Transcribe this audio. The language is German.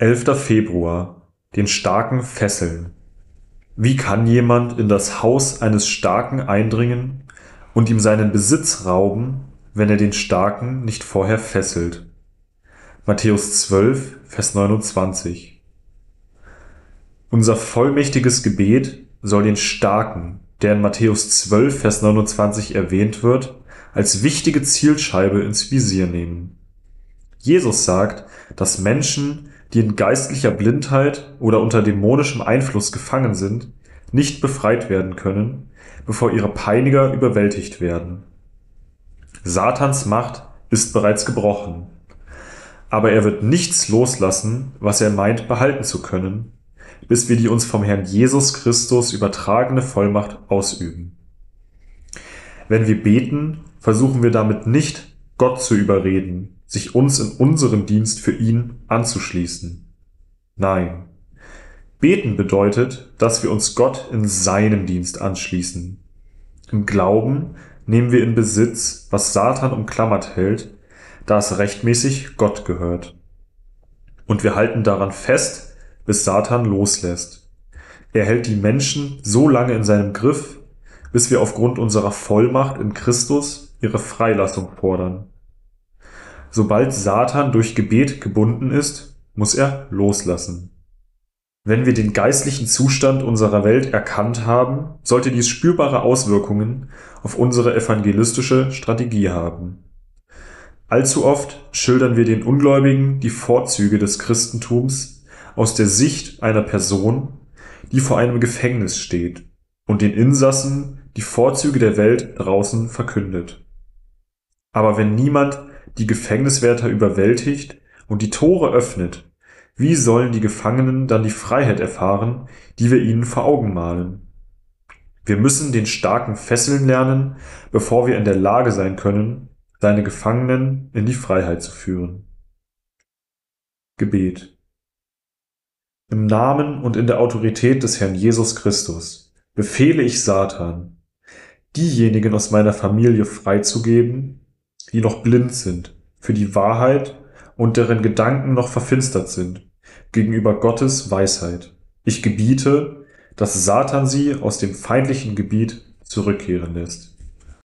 11. Februar. Den Starken fesseln. Wie kann jemand in das Haus eines Starken eindringen und ihm seinen Besitz rauben, wenn er den Starken nicht vorher fesselt? Matthäus 12, Vers 29. Unser vollmächtiges Gebet soll den Starken, der in Matthäus 12, Vers 29 erwähnt wird, als wichtige Zielscheibe ins Visier nehmen. Jesus sagt, dass Menschen, die in geistlicher Blindheit oder unter dämonischem Einfluss gefangen sind, nicht befreit werden können, bevor ihre Peiniger überwältigt werden. Satans Macht ist bereits gebrochen, aber er wird nichts loslassen, was er meint behalten zu können, bis wir die uns vom Herrn Jesus Christus übertragene Vollmacht ausüben. Wenn wir beten, versuchen wir damit nicht, Gott zu überreden, sich uns in unseren Dienst für ihn anzuschließen. Nein. Beten bedeutet, dass wir uns Gott in seinem Dienst anschließen. Im Glauben nehmen wir in Besitz, was Satan umklammert hält, da es rechtmäßig Gott gehört. Und wir halten daran fest, bis Satan loslässt. Er hält die Menschen so lange in seinem Griff, bis wir aufgrund unserer Vollmacht in Christus ihre Freilassung fordern. Sobald Satan durch Gebet gebunden ist, muss er loslassen. Wenn wir den geistlichen Zustand unserer Welt erkannt haben, sollte dies spürbare Auswirkungen auf unsere evangelistische Strategie haben. Allzu oft schildern wir den Ungläubigen die Vorzüge des Christentums aus der Sicht einer Person, die vor einem Gefängnis steht und den Insassen die Vorzüge der Welt draußen verkündet. Aber wenn niemand die Gefängniswärter überwältigt und die Tore öffnet, wie sollen die Gefangenen dann die Freiheit erfahren, die wir ihnen vor Augen malen? Wir müssen den Starken fesseln lernen, bevor wir in der Lage sein können, seine Gefangenen in die Freiheit zu führen. Gebet. Im Namen und in der Autorität des Herrn Jesus Christus befehle ich Satan, diejenigen aus meiner Familie freizugeben, die noch blind sind für die Wahrheit und deren Gedanken noch verfinstert sind gegenüber Gottes Weisheit. Ich gebiete, dass Satan sie aus dem feindlichen Gebiet zurückkehren lässt.